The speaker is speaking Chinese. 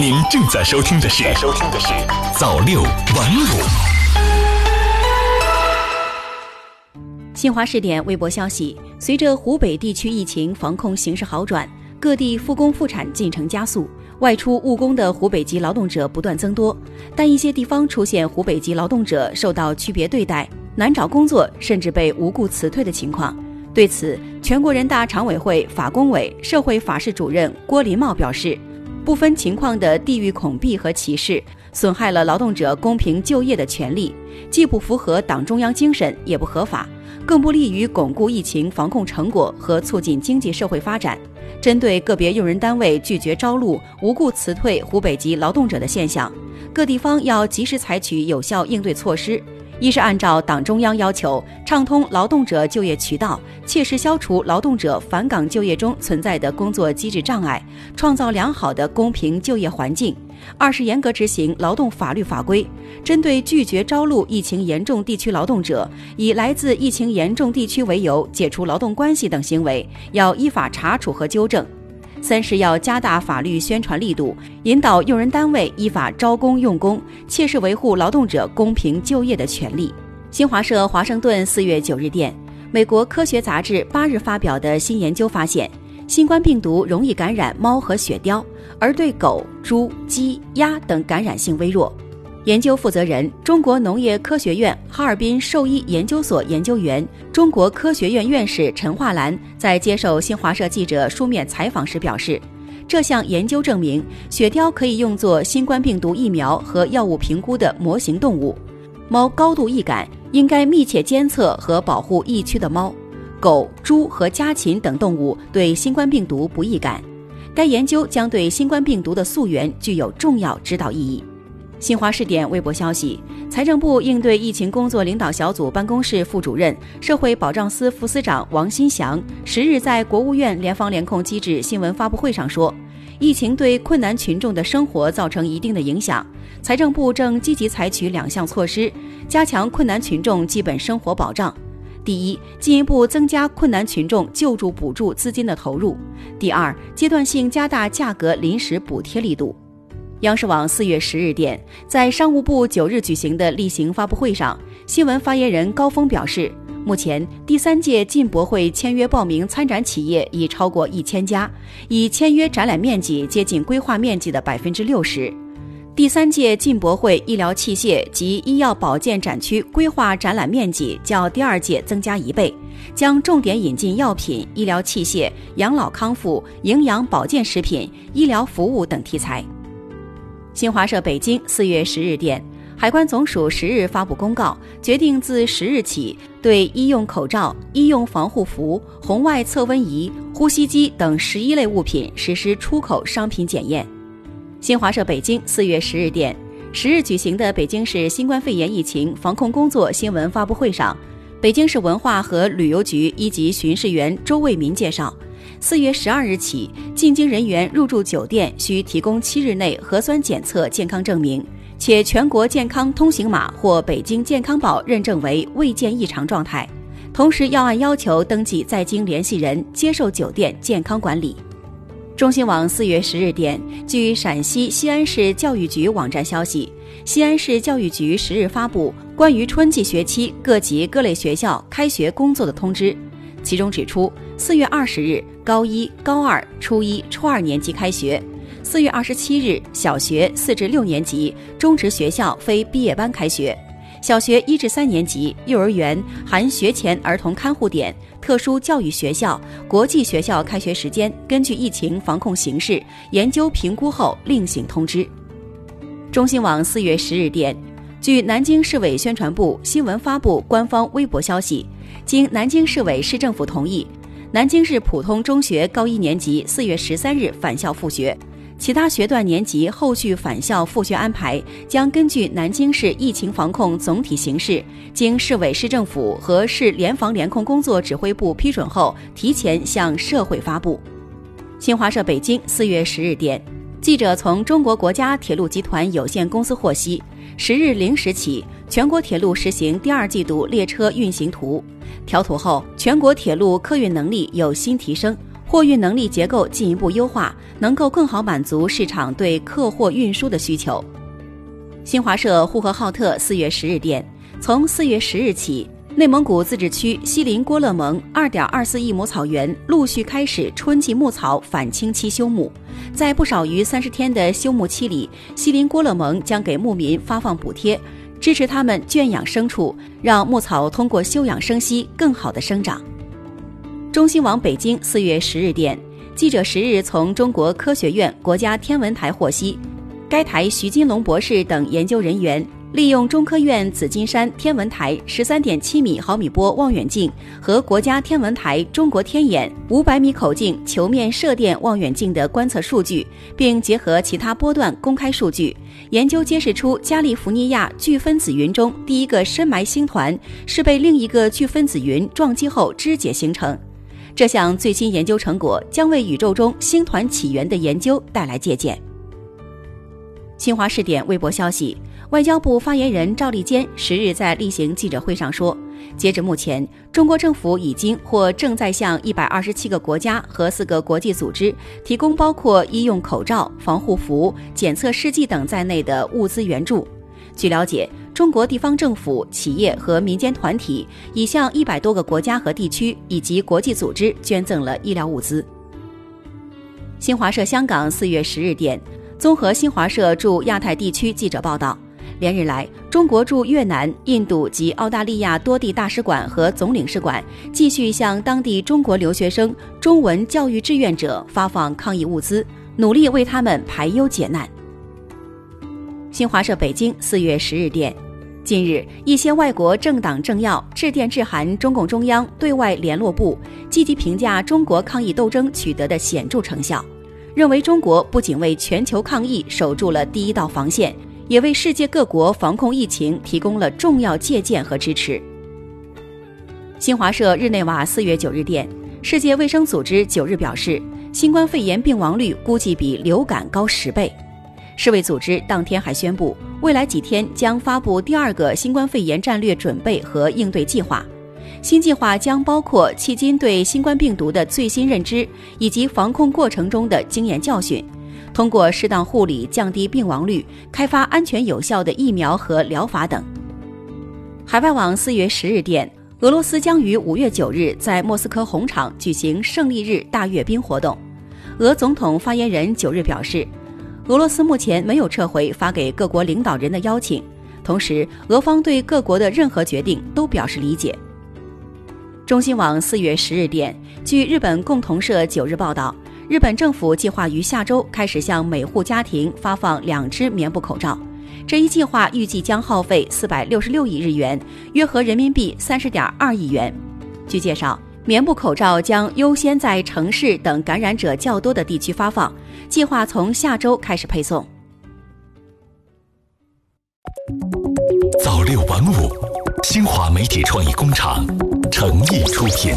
您正在收听的是《收听的是早六晚五》。新华视点微博消息：随着湖北地区疫情防控形势好转，各地复工复产进程加速，外出务工的湖北籍劳动者不断增多。但一些地方出现湖北籍劳动者受到区别对待、难找工作，甚至被无故辞退的情况。对此，全国人大常委会法工委社会法室主任郭林茂表示。不分情况的地域恐避和歧视，损害了劳动者公平就业的权利，既不符合党中央精神，也不合法，更不利于巩固疫情防控成果和促进经济社会发展。针对个别用人单位拒绝招录、无故辞退湖北籍劳动者的现象，各地方要及时采取有效应对措施。一是按照党中央要求，畅通劳动者就业渠道，切实消除劳动者返岗就业中存在的工作机制障碍，创造良好的公平就业环境；二是严格执行劳动法律法规，针对拒绝招录疫情严重地区劳动者，以来自疫情严重地区为由解除劳动关系等行为，要依法查处和纠正。三是要加大法律宣传力度，引导用人单位依法招工用工，切实维护劳动者公平就业的权利。新华社华盛顿四月九日电，美国科学杂志八日发表的新研究发现，新冠病毒容易感染猫和雪貂，而对狗、猪、鸡、鸭等感染性微弱。研究负责人、中国农业科学院哈尔滨兽医研究所研究员、中国科学院院士陈化兰在接受新华社记者书面采访时表示，这项研究证明，雪貂可以用作新冠病毒疫苗和药物评估的模型动物。猫高度易感，应该密切监测和保护疫区的猫。狗、猪和家禽等动物对新冠病毒不易感。该研究将对新冠病毒的溯源具有重要指导意义。新华视点微博消息，财政部应对疫情工作领导小组办公室副主任、社会保障司副司长王新祥十日在国务院联防联控机制新闻发布会上说，疫情对困难群众的生活造成一定的影响，财政部正积极采取两项措施，加强困难群众基本生活保障。第一，进一步增加困难群众救助补助资金的投入；第二，阶段性加大价格临时补贴力度。央视网四月十日电，在商务部九日举行的例行发布会上，新闻发言人高峰表示，目前第三届进博会签约报名参展企业已超过一千家，已签约展览面积接近规划面积的百分之六十。第三届进博会医疗器械及医药保健展区规划展览面积较第二届增加一倍，将重点引进药品、医疗器械、养老康复、营养保健食品、医疗服务等题材。新华社北京四月十日电，海关总署十日发布公告，决定自十日起对医用口罩、医用防护服、红外测温仪、呼吸机等十一类物品实施出口商品检验。新华社北京四月十日电，十日举行的北京市新冠肺炎疫情防控工作新闻发布会上，北京市文化和旅游局一级巡视员周卫民介绍。四月十二日起，进京人员入住酒店需提供七日内核酸检测健康证明，且全国健康通行码或北京健康宝认证为未见异常状态。同时，要按要求登记在京联系人，接受酒店健康管理。中新网四月十日电，据陕西西安市教育局网站消息，西安市教育局十日发布关于春季学期各级各类学校开学工作的通知，其中指出，四月二十日。高一、高二、初一、初二年级开学。四月二十七日，小学四至六年级、中职学校非毕业班开学；小学一至三年级、幼儿园含学前儿童看护点、特殊教育学校、国际学校开学时间，根据疫情防控形势研究评估后另行通知。中新网四月十日电，据南京市委宣传部新闻发布官方微博消息，经南京市委市政府同意。南京市普通中学高一年级四月十三日返校复学，其他学段年级后续返校复学安排将根据南京市疫情防控总体形势，经市委市政府和市联防联控工作指挥部批准后，提前向社会发布。新华社北京四月十日电，记者从中国国家铁路集团有限公司获悉，十日零时起，全国铁路实行第二季度列车运行图。调图后，全国铁路客运能力有新提升，货运能力结构进一步优化，能够更好满足市场对客货运输的需求。新华社呼和浩特四月十日电，从四月十日起，内蒙古自治区锡林郭勒盟二点二四亿亩草原陆续开始春季牧草返青期休牧，在不少于三十天的休牧期里，锡林郭勒盟将给牧民发放补贴，支持他们圈养牲畜，让牧草通过休养生息更好的生长。中新网北京四月十日电，记者十日从中国科学院国家天文台获悉，该台徐金龙博士等研究人员利用中科院紫金山天文台十三点七米毫米波望远镜和国家天文台中国天眼五百米口径球面射电望远镜的观测数据，并结合其他波段公开数据，研究揭示出加利福尼亚巨分子云中第一个深埋星团是被另一个巨分子云撞击后肢解形成。这项最新研究成果将为宇宙中星团起源的研究带来借鉴。新华视点微博消息，外交部发言人赵立坚十日在例行记者会上说，截至目前，中国政府已经或正在向一百二十七个国家和四个国际组织提供包括医用口罩、防护服、检测试剂等在内的物资援助。据了解。中国地方政府、企业和民间团体已向一百多个国家和地区以及国际组织捐赠了医疗物资。新华社香港四月十日电，综合新华社驻亚太地区记者报道，连日来，中国驻越南、印度及澳大利亚多地大使馆和总领事馆继续向当地中国留学生、中文教育志愿者发放抗疫物资，努力为他们排忧解难。新华社北京四月十日电。近日，一些外国政党政要致电致函中共中央对外联络部，积极评价中国抗疫斗争取得的显著成效，认为中国不仅为全球抗疫守住了第一道防线，也为世界各国防控疫情提供了重要借鉴和支持。新华社日内瓦四月九日电，世界卫生组织九日表示，新冠肺炎病亡率估计比流感高十倍。世卫组织当天还宣布，未来几天将发布第二个新冠肺炎战略准备和应对计划。新计划将包括迄今对新冠病毒的最新认知以及防控过程中的经验教训，通过适当护理降低病亡率，开发安全有效的疫苗和疗法等。海外网四月十日电，俄罗斯将于五月九日在莫斯科红场举行胜利日大阅兵活动。俄总统发言人九日表示。俄罗斯目前没有撤回发给各国领导人的邀请，同时，俄方对各国的任何决定都表示理解。中新网四月十日电，据日本共同社九日报道，日本政府计划于下周开始向每户家庭发放两只棉布口罩，这一计划预计将耗费四百六十六亿日元，约合人民币三十点二亿元。据介绍。棉布口罩将优先在城市等感染者较多的地区发放，计划从下周开始配送。早六晚五，新华媒体创意工厂诚意出品。